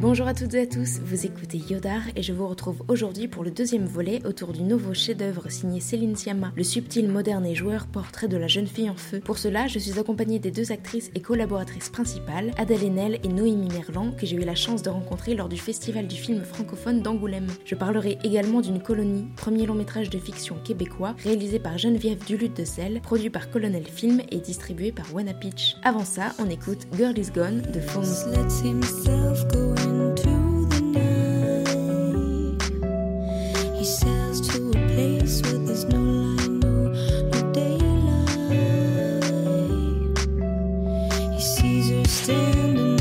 Bonjour à toutes et à tous, vous écoutez Yodar et je vous retrouve aujourd'hui pour le deuxième volet autour du nouveau chef-d'œuvre signé Céline Sciamma, le subtil, moderne et joueur portrait de la jeune fille en feu. Pour cela, je suis accompagnée des deux actrices et collaboratrices principales, Adèle Haenel et Noémie Merlan, que j'ai eu la chance de rencontrer lors du festival du film francophone d'Angoulême. Je parlerai également d'une colonie, premier long métrage de fiction québécois, réalisé par Geneviève Duluth de Selle, produit par Colonel Film et distribué par Wanna Pitch. Avant ça, on écoute Girl is Gone de sails to a place where there's no light, no, no daylight. He sees her standing.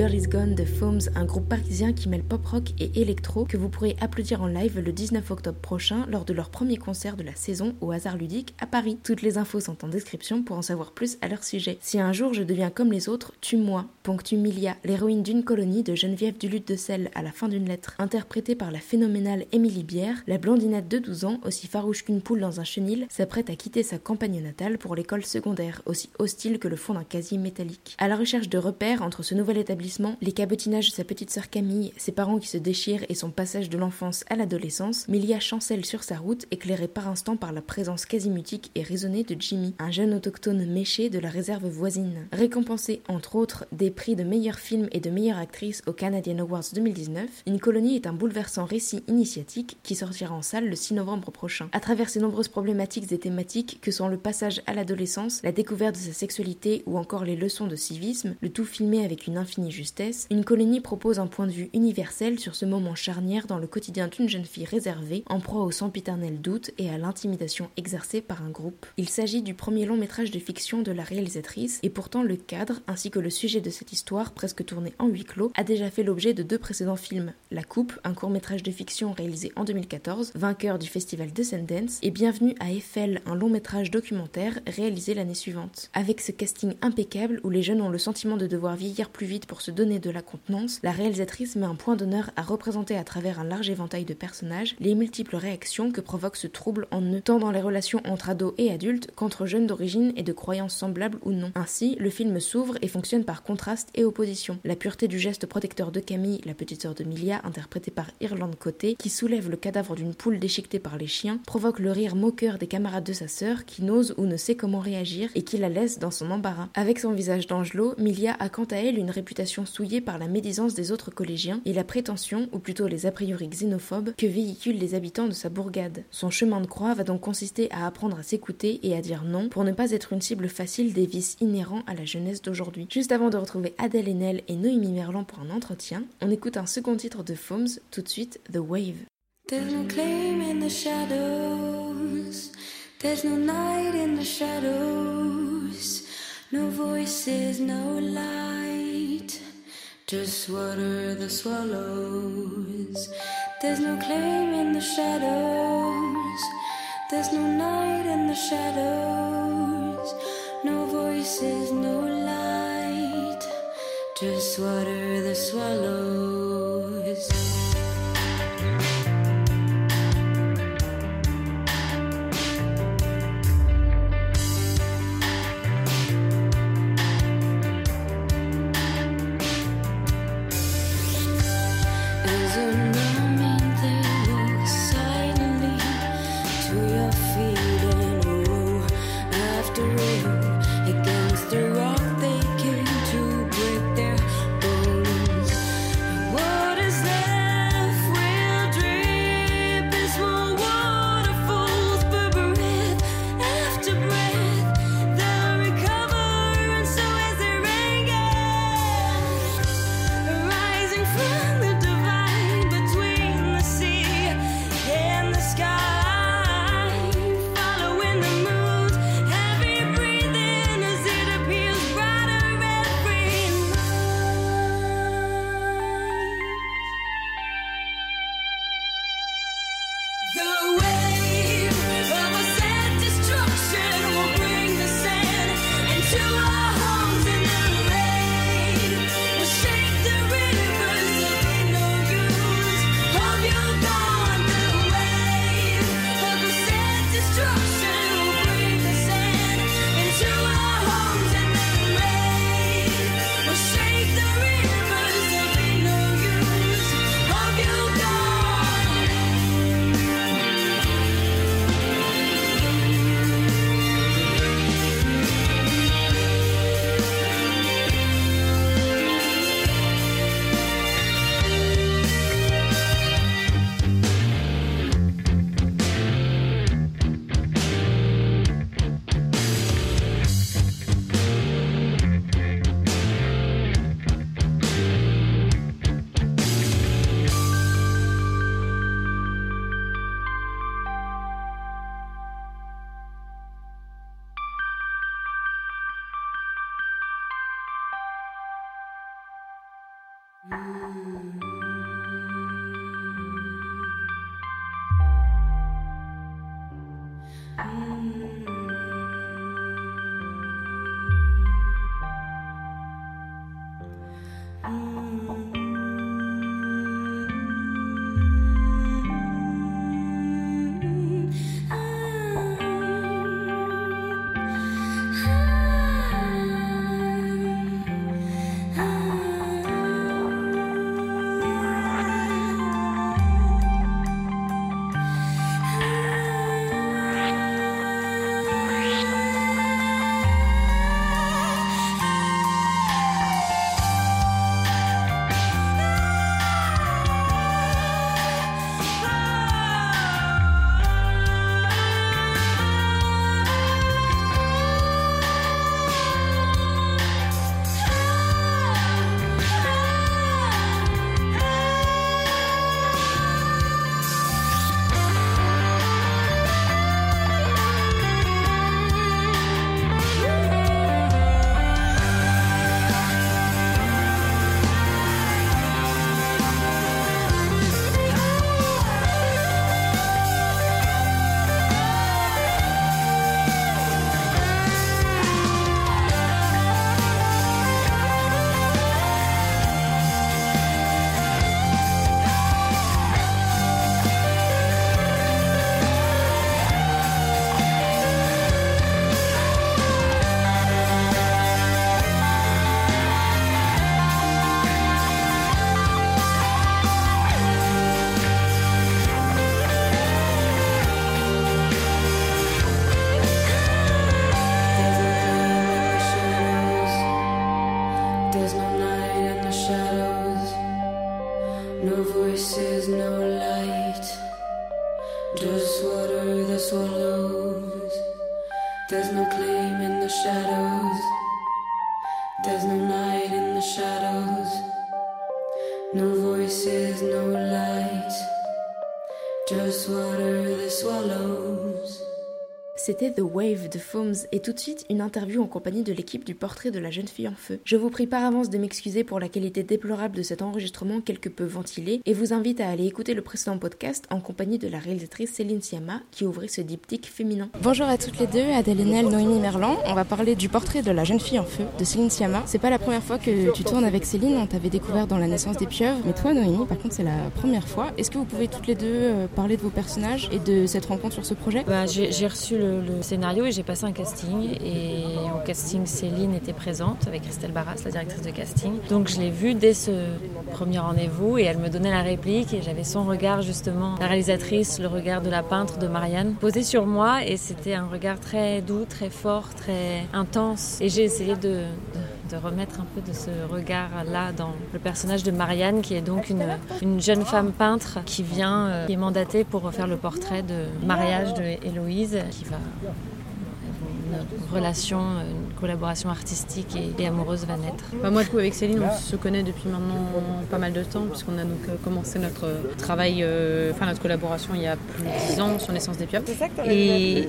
Girl is Gone de Foams, un groupe parisien qui mêle pop rock et électro que vous pourrez applaudir en live le 19 octobre prochain lors de leur premier concert de la saison au hasard ludique à Paris. Toutes les infos sont en description pour en savoir plus à leur sujet. Si un jour je deviens comme les autres, tue-moi, ponctue Milia, l'héroïne d'une colonie de Geneviève Duluth de Selle à la fin d'une lettre, interprétée par la phénoménale Émilie Bière, la blondinette de 12 ans, aussi farouche qu'une poule dans un chenil, s'apprête à quitter sa campagne natale pour l'école secondaire, aussi hostile que le fond d'un casier métallique. À la recherche de repères entre ce nouvel établissement, les cabotinages de sa petite sœur Camille, ses parents qui se déchirent et son passage de l'enfance à l'adolescence, Milia chancelle sur sa route, éclairée par instant par la présence quasi mutique et raisonnée de Jimmy, un jeune autochtone méché de la réserve voisine. Récompensé entre autres des prix de meilleur film et de meilleure actrice au Canadian Awards 2019, Une colonie est un bouleversant récit initiatique qui sortira en salle le 6 novembre prochain. À travers ses nombreuses problématiques et thématiques que sont le passage à l'adolescence, la découverte de sa sexualité ou encore les leçons de civisme, le tout filmé avec une infinie justesse, Une colonie propose un point de vue universel sur ce moment charnière dans le quotidien d'une jeune fille réservée, en proie au sempiternel doute et à l'intimidation exercée par un groupe. Il s'agit du premier long métrage de fiction de la réalisatrice et pourtant le cadre ainsi que le sujet de cette histoire presque tournée en huis clos a déjà fait l'objet de deux précédents films. La Coupe, un court métrage de fiction réalisé en 2014, vainqueur du festival de Sundance, et Bienvenue à Eiffel, un long métrage documentaire réalisé l'année suivante. Avec ce casting impeccable où les jeunes ont le sentiment de devoir vieillir plus vite pour se donner de la contenance, la réalisatrice met un point d'honneur à représenter à travers un large éventail de personnages les multiples réactions que provoque ce trouble en eux, tant dans les relations entre ados et adultes qu'entre jeunes d'origine et de croyances semblables ou non. Ainsi, le film s'ouvre et fonctionne par contraste et opposition. La pureté du geste protecteur de Camille, la petite sœur de Milia, interprétée par Irlande Côté, qui soulève le cadavre d'une poule déchiquetée par les chiens, provoque le rire moqueur des camarades de sa sœur qui n'ose ou ne sait comment réagir et qui la laisse dans son embarras. Avec son visage d'angelot, Milia a quant à elle une réputation souillée par la médisance des autres collégiens et la prétention, ou plutôt les a priori xénophobes, que véhiculent les habitants de sa bourgade. Son chemin de croix va donc consister à apprendre à s'écouter et à dire non pour ne pas être une cible facile des vices inhérents à la jeunesse d'aujourd'hui. Juste avant de retrouver Adèle Haenel et Noémie Merlan pour un entretien, on écoute un second titre de Foams, tout de suite The Wave. No voices, no light. Just water the swallows. There's no claim in the shadows. There's no night in the shadows. No voices, no light. Just water the swallows. no light, just water that swallows. There's no claim in the shadows, there's no night in the shadows. No voices, no light, just water that swallows. C'était The Wave de Foams et tout de suite une interview en compagnie de l'équipe du portrait de la jeune fille en feu. Je vous prie par avance de m'excuser pour la qualité déplorable de cet enregistrement quelque peu ventilé et vous invite à aller écouter le précédent podcast en compagnie de la réalisatrice Céline Siama qui ouvrit ce diptyque féminin. Bonjour à toutes les deux, Adèle Haenel, Noémie Merlan. On va parler du portrait de la jeune fille en feu de Céline Siama. C'est pas la première fois que tu tournes avec Céline, on t'avait découvert dans La naissance des pieuvres, mais toi Noémie par contre c'est la première fois. Est-ce que vous pouvez toutes les deux euh, parler de vos personnages et de cette rencontre sur ce projet? Bah, j'ai reçu le, le scénario et j'ai passé un casting. Et au casting, Céline était présente avec Christelle Barras, la directrice de casting. Donc je l'ai vue dès ce premier rendez-vous et elle me donnait la réplique et j'avais son regard justement, la réalisatrice, le regard de la peintre de Marianne, posé sur moi et c'était un regard très doux, très fort, très intense. Et j'ai essayé de, de de remettre un peu de ce regard-là dans le personnage de Marianne, qui est donc une, une jeune femme peintre qui vient, euh, qui est mandatée pour faire le portrait de mariage de Héloïse, qui va une relation, une collaboration artistique et, et amoureuse va naître. Bah, moi, du coup, avec Céline, on se connaît depuis maintenant pas mal de temps, puisqu'on a donc euh, commencé notre travail, euh, enfin notre collaboration il y a plus de 10 ans sur Naissance des Pieuvres. Et,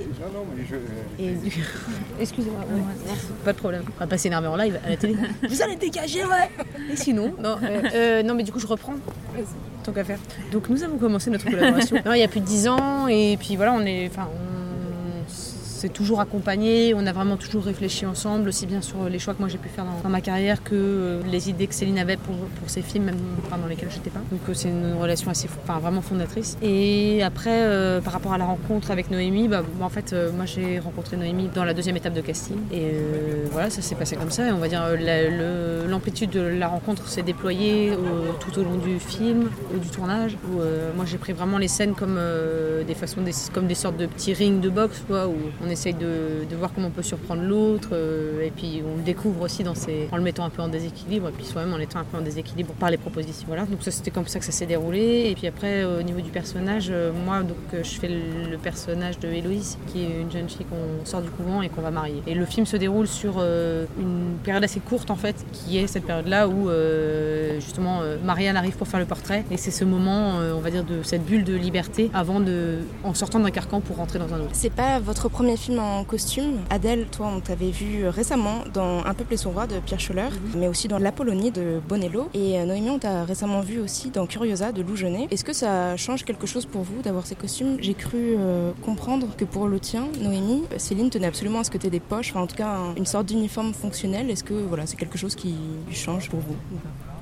excusez-moi, ouais, pas de problème. On va pas s'énerver en live à la télé. Vous allez dégager, ouais. Et sinon, non, euh, euh, non, mais du coup, je reprends. Tant qu'à faire. Donc, nous avons commencé notre collaboration. Non, il y a plus de 10 ans, et puis voilà, on est, enfin, on s'est toujours accompagné, on a vraiment toujours réfléchi ensemble, aussi bien sur les choix que moi j'ai pu faire dans, ma carrière que euh, les idées que Céline avait pour, pour ses films, même dans lesquels j'étais pas. Donc euh, c'est une relation assez, enfin, vraiment fondatrice. Et après, euh, par rapport à la rencontre avec Noémie, bah, en fait, moi j'ai rencontré Noémie dans la deuxième étape de casting. Et voilà, ça s'est passé comme ça. Et on va dire, l'amplitude de la rencontre s'est déployée tout au long du film, ou du tournage, moi j'ai pris vraiment les scènes comme des façons, comme des sortes de petits rings de boxe, quoi, où on essaye de, voir comment on peut surprendre l'autre, euh, et puis on le découvre aussi en le mettant un peu en déséquilibre, et puis soi-même en étant un peu en déséquilibre par les propositions. Voilà, donc ça c'était comme ça que ça s'est déroulé. Et puis après, euh, au niveau du personnage, euh, moi donc je fais le, le personnage de Héloïse, qui est une jeune fille qu'on sort du couvent et qu'on va marier. Et le film se déroule sur une période assez courte en fait, qui est cette période-là où justement Marianne arrive pour faire le portrait, et c'est ce moment, on va dire, de cette bulle de liberté avant de, en sortant d'un carcan pour rentrer dans un autre. C'est pas votre premier film en costume. Adèle, toi, on t'avait vu récemment dans Un peuple et son roi de Pierre Scholler, mais aussi dans L'Apollonie de Bonello. Et euh, Noémie, on t'a récemment vu aussi dans Curiosa de Lou Genet. Est-ce que ça change quelque chose pour vous d'avoir ces costumes? J'ai cru euh, comprendre que pour le tien, Noémie, Céline tenait absolument à ce que tu aies des poches, enfin en tout cas un- une sorte d'uniforme fonctionnel. Est-ce que voilà, c'est quelque chose qui change pour vous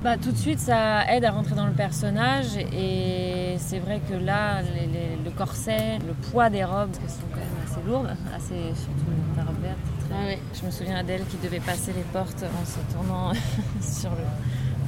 Bah, tout de suite, ça aide à rentrer dans le personnage et c'est vrai que là, les- les- le corset, le poids des robes, parce qu'elles sont quand même assez lourdes, assez, surtout ta robe verte. très- Je me souviens d'elle qui devait passer les portes en se tournant sur, le,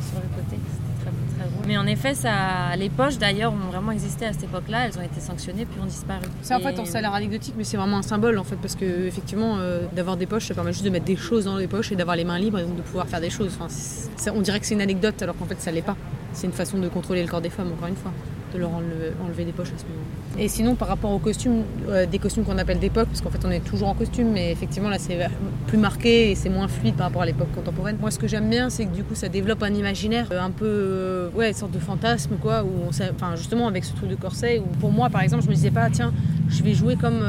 sur le côté. C'était très, très drôle. Mais en effet, ça, les poches d'ailleurs ont vraiment existé à cette époque-là. Elles ont été sanctionnées puis ont disparu. C'est en Et- fait, on- ça a l'air anecdotique, mais c'est vraiment un symbole en fait, parce que effectivement, euh, d'avoir des poches, ça permet juste de mettre des choses dans les poches et d'avoir les mains libres et donc de pouvoir faire des choses. Enfin, c'est- c'est- on dirait que c'est une anecdote alors qu'en fait, ça l'est pas. C'est une façon de contrôler le corps des femmes, encore une fois, de leur enlever, des poches à ce moment. Et sinon, par rapport aux costumes, euh, des costumes qu'on appelle d'époque, parce qu'en fait, on est toujours en costume, mais effectivement, là, c'est plus marqué et c'est moins fluide par rapport à l'époque contemporaine. Moi, ce que j'aime bien, c'est que du coup, ça développe un imaginaire euh, un peu, euh, ouais, une sorte de fantasme, quoi, où on enfin, justement, avec ce truc de corset, où pour moi, par exemple, je me disais pas, tiens, je vais jouer comme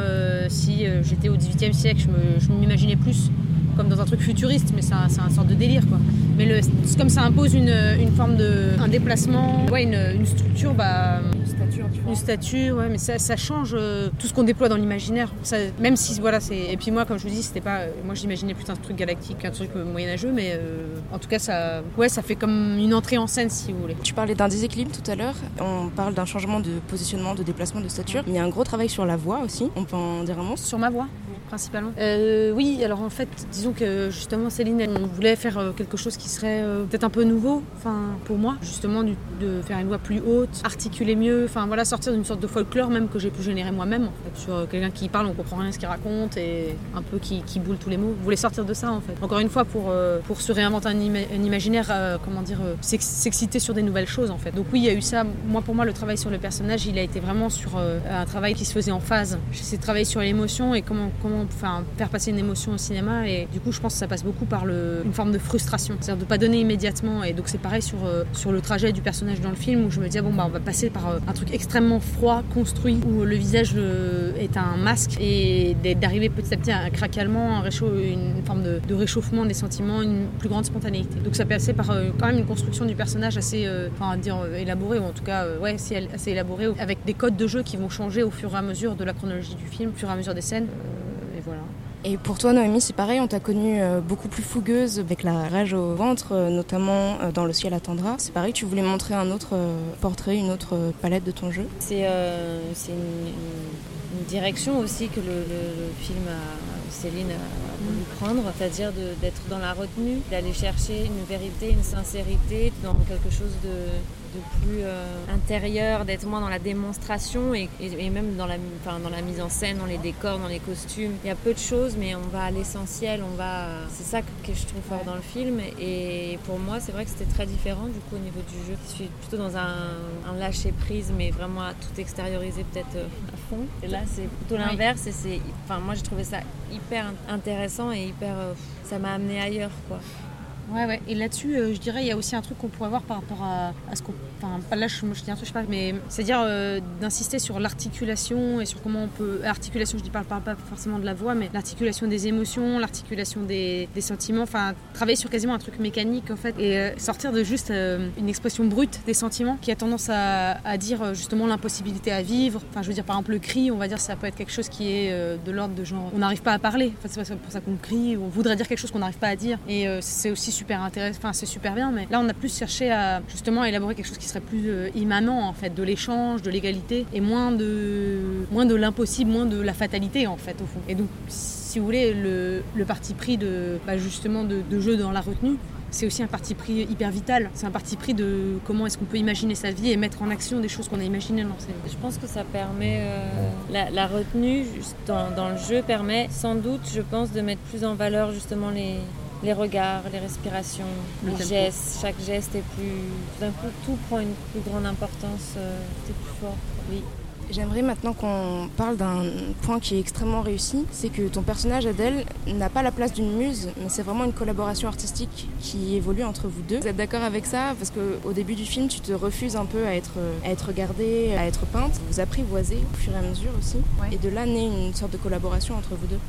si j'étais au 18e siècle, je m'imaginais plus comme dans un truc futuriste, mais c'est un, un sorte de délire, quoi. Mais le, comme ça impose une, une forme de. un déplacement, ouais, une, une structure, bah. Une stature, Une stature, ouais, mais ça, ça change euh, tout ce qu'on déploie dans l'imaginaire. Ça- Même si, voilà, c'est. Et puis moi, comme je vous dis, c'était pas. euh, Moi, j'imaginais plus un truc galactique, un truc euh, moyenâgeux, mais euh, en tout cas, ça. Ouais, ça fait comme une entrée en scène, si vous voulez. Tu parlais d'un déséquilibre tout à l'heure. On parle d'un changement de positionnement, de déplacement, de stature. Il y a un gros travail sur la voix aussi. On peut en dire un mot? Sur ma voix, Euh, Oui, alors en fait, disons que justement, Céline, on voulait faire euh, quelque chose qui serait euh, peut-être un peu nouveau, enfin, pour moi, justement, de faire une voix plus haute, articuler mieux, enfin voilà, sortir d'une sorte de folklore même que j'ai pu générer moi-même, en fait, sur quelqu'un qui parle, on comprend rien à ce qu'il raconte et un peu qui, boule tous les mots. Je voulais sortir de ça, en fait. Encore une fois, pour, pour se réinventer un, ima- un imaginaire, comment dire, s'ex- s'exciter sur des nouvelles choses, en fait. Donc oui, il y a eu ça. Moi, pour moi, le travail sur le personnage, il a été vraiment sur un travail qui se faisait en phase. De travailler sur l'émotion et comment, comment comment enfin, faire passer une émotion au cinéma. Et du coup, je pense que ça passe beaucoup par une forme de frustration, c'est-à-dire de pas donner immédiatement. Et donc c'est pareil sur, euh, sur le trajet du personnage dans le film où je me disais bon bah on va passer par euh, un truc extrêmement froid, construit, où le visage euh, est un masque et d'arriver petit à petit à un réchaud, une forme de, réchauffement des sentiments, une plus grande spontanéité. Donc ça passait par quand même une construction du personnage assez, enfin dire élaborée ou en tout cas ouais elle- assez élaborée avec des codes de jeu qui vont changer au fur et à mesure de la chronologie du film, au fur et à mesure des scènes. Et pour toi, Noémie, c'est pareil, on t'a connue euh, beaucoup plus fougueuse, avec la rage au ventre, euh, notamment euh, dans Le ciel attendra. C'est pareil, tu voulais montrer un autre portrait, une autre palette de ton jeu? C'est euh, une, une- une direction aussi que le, le- le film a, Céline a voulu prendre, c'est-à-dire d'être dans la retenue, d'aller chercher une vérité, une sincérité, dans quelque chose de, de plus euh, intérieur, d'être moins dans la démonstration et, et- et même dans la, enfin, dans la mise en scène, dans les décors, dans les costumes. Il y a peu de choses, mais on va à l'essentiel, on va. C'est ça que, que je trouve fort dans le film. Et pour moi, c'est vrai que c'était très différent du coup au niveau du jeu. Je suis plutôt dans un, un lâcher prise, mais vraiment à tout extérioriser peut-être euh, à fond. Et là, c'est plutôt l'inverse. Et c'est, enfin, moi, j'ai trouvé ça hyper intéressant et hyper. euh, ça m'a amené ailleurs, quoi. Ouais, ouais. Et là-dessus, euh, je dirais, il y a aussi un truc qu'on pourrait voir par rapport à, ce qu'on. Enfin, là, je, je dis un truc, je sais pas, mais c'est-à-dire euh, d'insister sur l'articulation et sur comment on peut. Articulation, je pas, parle pas forcément de la voix, mais l'articulation des émotions, l'articulation des, des sentiments. Enfin, travailler sur quasiment un truc mécanique, en fait, et euh, sortir de juste euh, une expression brute des sentiments qui a tendance à, à dire euh, justement l'impossibilité à vivre. Enfin, je veux dire, par exemple, le cri, on va dire, ça peut être quelque chose qui est euh, de l'ordre de genre. On n'arrive pas à parler. Enfin, c'est pour ça qu'on crie, on voudrait dire quelque chose qu'on n'arrive pas à dire. Et euh, c'est aussi super intéressant, enfin, c'est super bien, mais là, on a plus cherché à justement élaborer quelque chose qui serait plus euh, immanent, en fait, de l'échange, de l'égalité, et moins de, moins de l'impossible, moins de la fatalité, en fait, au fond. Et donc, si vous voulez, le, le parti pris de, bah, justement, de, de jeu dans la retenue, c'est aussi un parti pris hyper vital. C'est un parti pris de comment est-ce qu'on peut imaginer sa vie et mettre en action des choses qu'on a imaginées dans sa vie. Je pense que ça permet. euh, la, la retenue juste dans, dans le jeu permet sans doute, je pense, de mettre plus en valeur justement les, les regards, les respirations, Le les tempo. gestes. Chaque geste est plus. Tout d'un coup, tout prend une plus grande importance, euh, c'est plus fort. Oui. J'aimerais maintenant qu'on parle d'un point qui est extrêmement réussi, c'est que ton personnage Adèle n'a pas la place d'une muse, mais c'est vraiment une collaboration artistique qui évolue entre vous deux. Vous êtes d'accord avec ça? Parce qu'au début du film, tu te refuses un peu à être, à être regardée, à être peinte. Vous apprivoisez au fur et à mesure aussi. Ouais. Et de là naît une sorte de collaboration entre vous deux.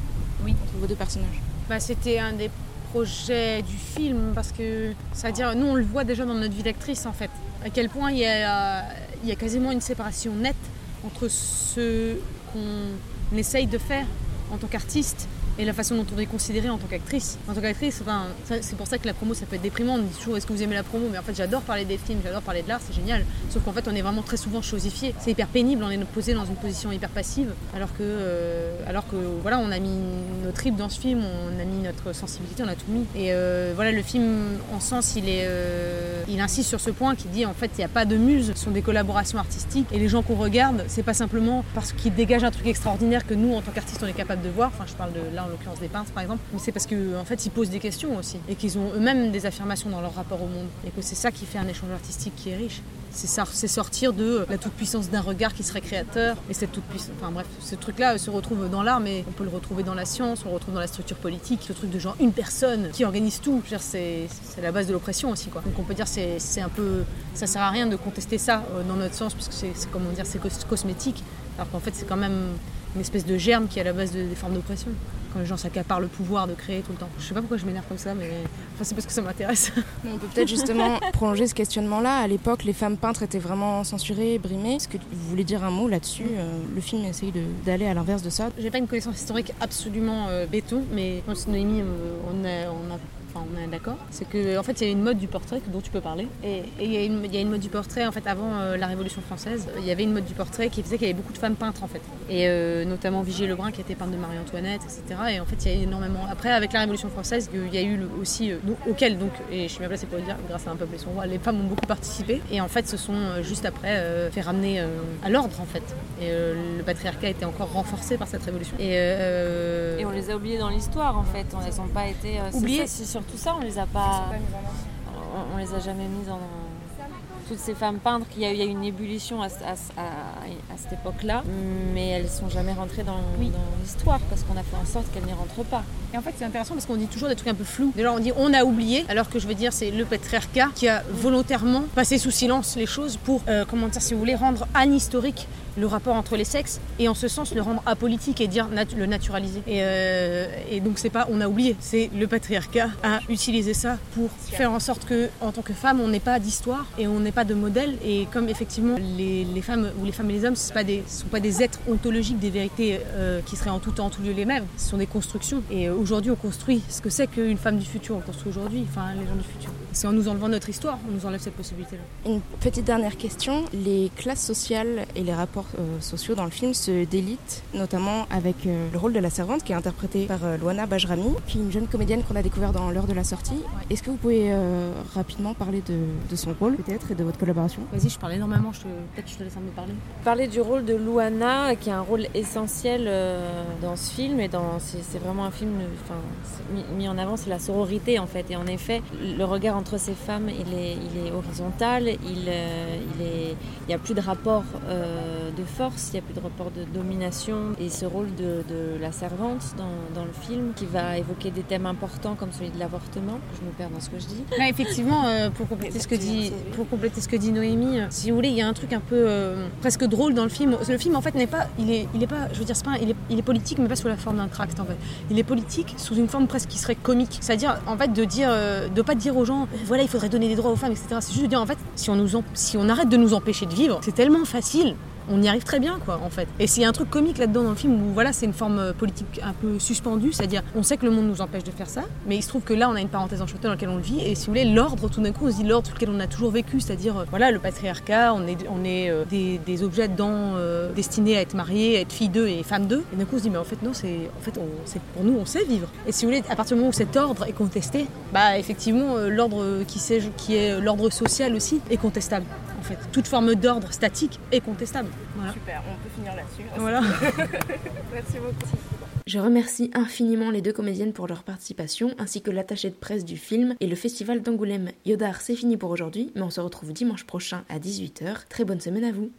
Oui. Entre vos deux personnages. Bah, c'était un des du film parce que, c'est-à-dire, nous on le voit déjà dans notre vie d'actrice en fait. À quel point il a, il y a quasiment une séparation nette entre ce qu'on essaye de faire en tant qu'artiste et la façon dont on est considéré en tant qu'actrice. En tant qu'actrice, c'est pour ça que la promo ça peut être déprimant. On dit toujours est-ce que vous aimez la promo? Mais en fait, j'adore parler des films, j'adore parler de l'art, c'est génial. Sauf qu'en fait, on est vraiment très souvent chosifié. C'est hyper pénible, on est posé dans une position hyper passive, alors que, euh, alors que voilà, on a mis nos tripes dans ce film, on a mis notre sensibilité, on a tout mis. Et euh, voilà, le film, en sens, il est, euh, il insiste sur ce point qui dit en fait, il n'y a pas de muse, ce sont des collaborations artistiques. Et les gens qu'on regarde, c'est pas simplement parce qu'ils dégagent un truc extraordinaire que nous, en tant qu'artistes, on est capable de voir. Enfin, je parle de en l'occurrence des peintres, par exemple, mais c'est parce que en fait, ils posent des questions aussi et qu'ils ont eux-mêmes des affirmations dans leur rapport au monde et que c'est ça qui fait un échange artistique qui est riche. C'est sortir de la toute-puissance d'un regard qui serait créateur et cette toute-puissance. Enfin bref, ce truc-là se retrouve dans l'art, mais on peut le retrouver dans la science, on le retrouve dans la structure politique, ce truc de genre une personne qui organise tout. C'est la base de l'oppression aussi, quoi. Donc on peut dire c'est un peu, ça sert à rien de contester ça euh, dans notre sens, puisque c'est c'est comment dire, c'est cos- cosmétique, alors qu'en fait c'est quand même une espèce de germe qui est à la base de- des formes d'oppression. Quand les gens s'accaparent le pouvoir de créer tout le temps. Je sais pas pourquoi je m'énerve comme ça, mais enfin, c'est parce que ça m'intéresse. On peut peut-être justement prolonger ce questionnement-là. À l'époque, les femmes peintres étaient vraiment censurées, brimées. Est-ce que vous voulez dire un mot là-dessus Euh, Le film essaye d'aller à l'inverse de ça? J'ai pas une connaissance historique absolument euh, béton, mais je pense que Noémie, on est, on a- enfin, on est d'accord. C'est que en fait, il y a une mode du portrait dont tu peux parler. Et il y, a une- il y a une mode du portrait, en fait, avant euh, la Révolution française, il y avait une mode du portrait qui faisait qu'il y avait beaucoup de femmes peintres, en fait. Et euh, notamment Vigier Lebrun, qui était peintre de Marie-Antoinette, etc. Et en fait, il y a énormément. Après, avec la Révolution française, il y a eu le- aussi, euh, auquel, donc, et je suis bien placée pour le dire, grâce à un peuple et son roi, les femmes ont beaucoup participé. Et en fait, se sont euh, juste après euh, fait ramener euh, à l'ordre, en fait. Et euh, le patriarcat était encore renforcé par cette révolution. Et, euh, Et on les a oubliés dans l'histoire en fait. On les a pas été. euh, c'est Oubliés surtout ça, on les a pas. On, on les a jamais mis en. toutes ces femmes peintres, qu'il y a, il y a une ébullition à, à- à- à cette époque-là, mais elles sont jamais rentrées dans, Oui. dans l'histoire parce qu'on a fait en sorte qu'elles n'y rentrent pas. Et en fait, c'est intéressant parce qu'on dit toujours des trucs un peu flous. Déjà, on dit on a oublié, alors que je veux dire, c'est le patriarcat qui a volontairement passé sous silence les choses pour, euh, comment dire, si vous voulez, rendre anhistorique le rapport entre les sexes et en ce sens le rendre apolitique et dire le naturaliser. Et, euh, et donc, c'est pas on a oublié, c'est le patriarcat a utilisé ça pour faire en sorte que, en tant que femme, on n'ait pas d'histoire et on n'ait pas de modèle. Et comme effectivement, les, femmes ou les femmes et les hommes, ce ne sont pas des êtres ontologiques, des vérités euh, qui seraient en tout temps, en tout lieu les mêmes. Ce sont des constructions. Et euh, aujourd'hui, on construit ce que c'est qu'une femme du futur. On construit aujourd'hui, enfin, les gens du futur. C'est en nous enlevant notre histoire, on nous enlève cette possibilité-là. Une petite dernière question. Les classes sociales et les rapports euh, sociaux dans le film se délitent, notamment avec euh, le rôle de la servante qui est interprétée par euh, Luana Bajrami, qui est une jeune comédienne qu'on a découvert dans l'heure de la sortie. Est-ce que vous pouvez euh, rapidement parler de, de son rôle peut-être et de votre collaboration? Vas-y, je parle énormément, je te... peut-être que je te laisse un peu parler. Parler du rôle de Luana, qui a un rôle essentiel euh, dans ce film, et dans c'est c'est vraiment un film, mis, mis en avant, c'est la sororité en fait. Et en effet, le regard entre ces femmes, il est, il est horizontal, il, euh, il est, il n'y a plus de rapport euh, de force, il n'y a plus de rapport de domination. Et ce rôle de, de la servante dans, dans le film, qui va évoquer des thèmes importants comme celui de l'avortement, je me perds dans ce que je dis. Là, effectivement, euh, pour, compléter ce que dit, pour compléter ce que dit Noémie, euh, si vous voulez, il y a un truc un peu presque drôle dans le film. Le film, en fait, n'est pas, il est, il est pas, je veux dire, c'est pas, il est, il est politique, mais pas sous la forme d'un tract, en fait. Il est politique sous une forme presque qui serait comique. C'est-à-dire, en fait, de dire, de pas dire aux gens, voilà, il faudrait donner des droits aux femmes, etc. C'est juste de dire, en fait, si on nous, si on arrête de nous empêcher de vivre, c'est tellement facile. On y arrive très bien, quoi, en fait. Et a un truc comique là-dedans dans le film où, voilà, c'est une forme euh, politique un peu suspendue, c'est-à-dire, on sait que le monde nous empêche de faire ça, mais il se trouve que là, on a une parenthèse enchantée dans laquelle on le vit, et si vous voulez, l'ordre, tout d'un coup, on se dit l'ordre sur lequel on a toujours vécu, c'est-à-dire, euh, voilà, le patriarcat, on est, euh, des, objets dedans destinés à être mariés, à être fille d'eux et femme d'eux, et d'un coup, on se dit, mais en fait, non, c'est, en on, c'est, pour nous, on sait vivre. Et si vous voulez, à partir du moment où cet ordre est contesté, bah, effectivement, l'ordre qui, c'est- qui est l'ordre social aussi est contestable, en fait. Toute forme d'ordre statique est contestable. Voilà. Super, on peut finir là-dessus. Voilà. Merci beaucoup. Je remercie infiniment les deux comédiennes pour leur participation, ainsi que l'attaché de presse du film et le festival d'Angoulême. Yodar, c'est fini pour aujourd'hui, mais on se retrouve dimanche prochain à 18h. Très bonne semaine à vous.